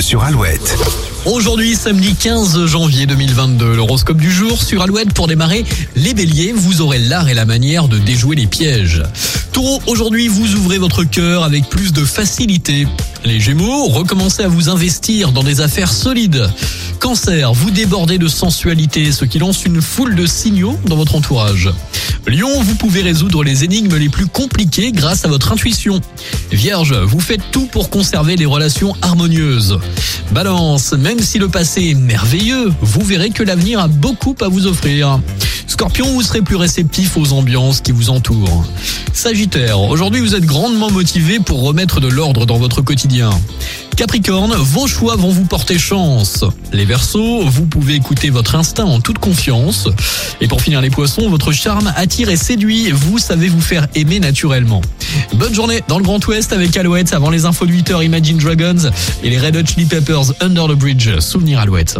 sur Alouette. Aujourd'hui, samedi 15 janvier 2022, l'horoscope du jour sur Alouette pour démarrer les béliers, vous aurez l'art et la manière de déjouer les pièges. Taureau, aujourd'hui vous ouvrez votre cœur avec plus de facilité. Les gémeaux, recommencez à vous investir dans des affaires solides. Cancer, vous débordez de sensualité, ce qui lance une foule de signaux dans votre entourage. Lion, vous pouvez résoudre les énigmes les plus compliquées grâce à votre intuition. Vierge, vous faites tout pour conserver les relations harmonieuses. Balance, même si le passé est merveilleux, vous verrez que l'avenir a beaucoup à vous offrir. Scorpion, vous serez plus réceptif aux ambiances qui vous entourent. Sagittaire, aujourd'hui vous êtes grandement motivé pour remettre de l'ordre dans votre quotidien. Capricorne, vos choix vont vous porter chance. Les Verseaux, vous pouvez écouter votre instinct en toute confiance. Et pour finir les poissons, votre charme attire et séduit, vous savez vous faire aimer naturellement. Bonne journée dans le Grand Ouest avec Alouette avant les infos de 8h Imagine Dragons et les Red Hot Chili Peppers Under the Bridge, souvenir Alouette.